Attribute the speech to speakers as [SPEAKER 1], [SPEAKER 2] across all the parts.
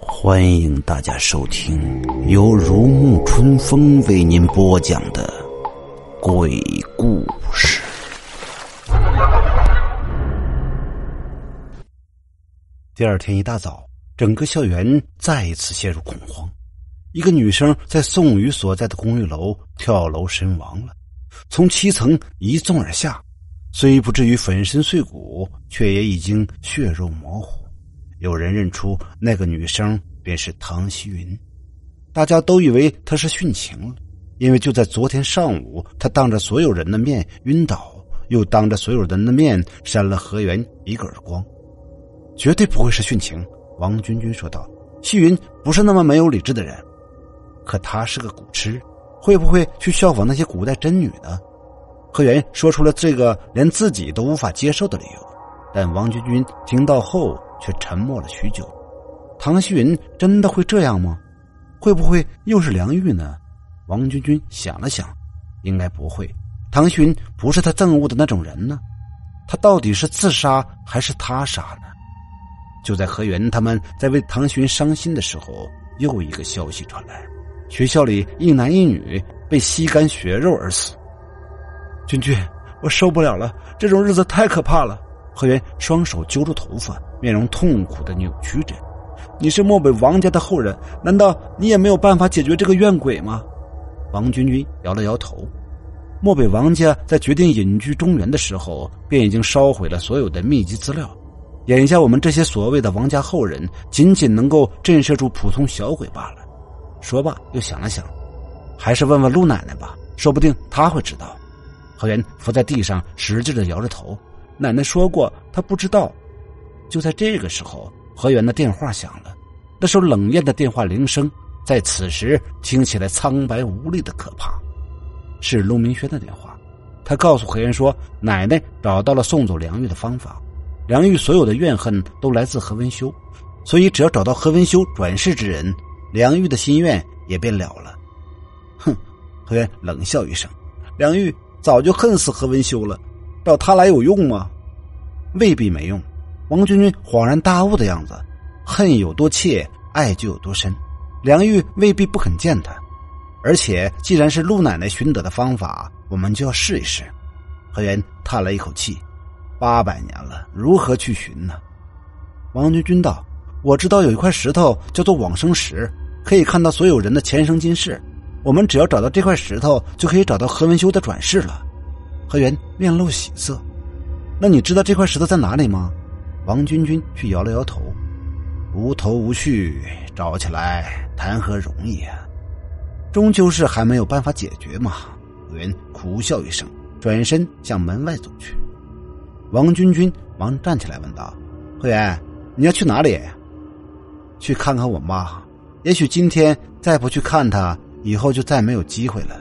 [SPEAKER 1] 欢迎大家收听由如沐春风为您播讲的鬼故事。第二天一大早，整个校园再一次陷入恐慌。一个女生在宋宇所在的公寓楼跳楼身亡了，从七层一纵而下，虽不至于粉身碎骨，却也已经血肉模糊。有人认出那个女生便是唐希云，大家都以为她是殉情了，因为就在昨天上午，她当着所有人的面晕倒，又当着所有人的面扇了何源一个耳光，绝对不会是殉情。王君君说道：“希云不是那么没有理智的人，可他是个古痴，会不会去效仿那些古代真女呢？”何源说出了这个连自己都无法接受的理由，但王君君听到后。却沉默了许久。唐希云真的会这样吗？会不会又是梁玉呢？王君君想了想，应该不会。唐寻不是他憎恶的那种人呢。他到底是自杀还是他杀呢？就在何源他们在为唐寻伤心的时候，又一个消息传来：学校里一男一女被吸干血肉而死。君君，我受不了了，这种日子太可怕了。何源双手揪住头发。面容痛苦的扭曲着，你是漠北王家的后人，难道你也没有办法解决这个怨鬼吗？王君君摇了摇头。漠北王家在决定隐居中原的时候，便已经烧毁了所有的秘籍资料。眼下我们这些所谓的王家后人，仅仅能够震慑住普通小鬼罢了。说罢，又想了想，还是问问陆奶奶吧，说不定她会知道。何源伏在地上，使劲的摇着头。奶奶说过，她不知道。就在这个时候，何源的电话响了。那首冷艳的电话铃声，在此时听起来苍白无力的可怕。是陆明轩的电话，他告诉何源说：“奶奶找到了送走梁玉的方法。梁玉所有的怨恨都来自何文修，所以只要找到何文修转世之人，梁玉的心愿也便了了。”哼，何源冷笑一声：“梁玉早就恨死何文修了，找他来有用吗？未必没用。”王君君恍然大悟的样子，恨有多切，爱就有多深。梁玉未必不肯见他，而且既然是陆奶奶寻得的方法，我们就要试一试。何源叹了一口气：“八百年了，如何去寻呢？”王君君道：“我知道有一块石头叫做往生石，可以看到所有人的前生今世。我们只要找到这块石头，就可以找到何文修的转世了。”何源面露喜色：“那你知道这块石头在哪里吗？”王君君却摇了摇头，无头无绪，找起来谈何容易啊！终究是还没有办法解决嘛。何源苦笑一声，转身向门外走去。王君君忙站起来问道：“何源，你要去哪里？”“去看看我妈。也许今天再不去看她，以后就再没有机会了。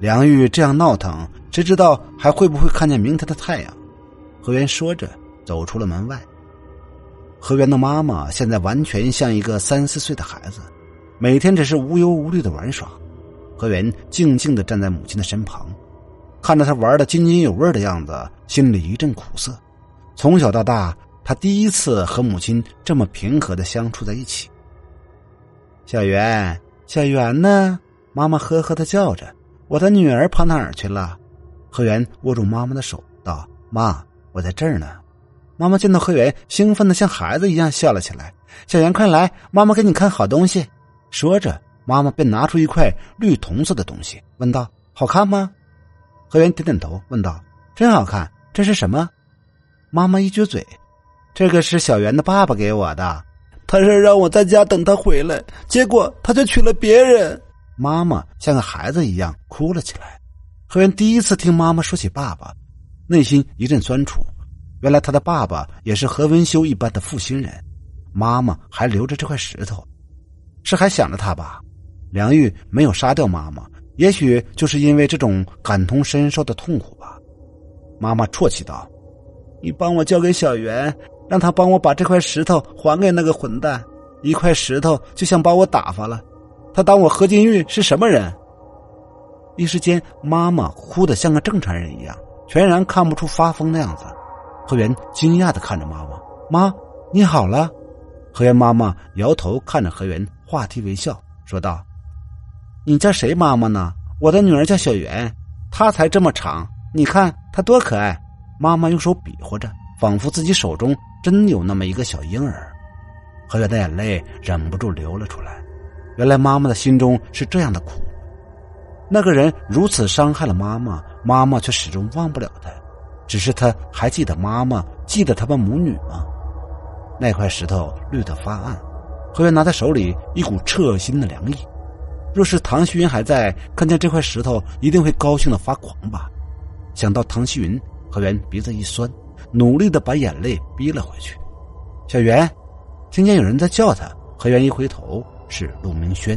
[SPEAKER 1] 梁玉这样闹腾，谁知道还会不会看见明天的太阳？”何源说着，走出了门外。何源的妈妈现在完全像一个三四岁的孩子，每天只是无忧无虑的玩耍。何源静静的站在母亲的身旁，看着他玩的津津有味的样子，心里一阵苦涩。从小到大，他第一次和母亲这么平和的相处在一起。小圆，小圆呢？妈妈呵呵的叫着：“我的女儿跑哪儿去了？”何源握住妈妈的手道：“妈，我在这儿呢。”妈妈见到何源，兴奋的像孩子一样笑了起来。小圆，快来，妈妈给你看好东西。说着，妈妈便拿出一块绿铜色的东西，问道：“好看吗？”何源点点头，问道：“真好看，这是什么？”妈妈一撅嘴：“这个是小袁的爸爸给我的，他是让我在家等他回来，结果他就娶了别人。”妈妈像个孩子一样哭了起来。何源第一次听妈妈说起爸爸，内心一阵酸楚。原来他的爸爸也是何文修一般的负心人，妈妈还留着这块石头，是还想着他吧？梁玉没有杀掉妈妈，也许就是因为这种感同身受的痛苦吧。妈妈啜泣道：“你帮我交给小袁，让他帮我把这块石头还给那个混蛋。一块石头就想把我打发了，他当我何金玉是什么人？”一时间，妈妈哭得像个正常人一样，全然看不出发疯的样子。何源惊讶的看着妈妈：“妈，你好了？”何源妈妈摇头看着何源，话题微笑，说道：“你叫谁妈妈呢？我的女儿叫小圆，她才这么长，你看她多可爱。”妈妈用手比划着，仿佛自己手中真有那么一个小婴儿。何源的眼泪忍不住流了出来。原来妈妈的心中是这样的苦。那个人如此伤害了妈妈，妈妈却始终忘不了他。只是他还记得妈妈，记得他们母女吗？那块石头绿得发暗，何源拿在手里，一股彻心的凉意。若是唐希云还在，看见这块石头，一定会高兴的发狂吧？想到唐希云，何源鼻子一酸，努力的把眼泪逼了回去。小袁，听见有人在叫他，何源一回头，是陆明轩。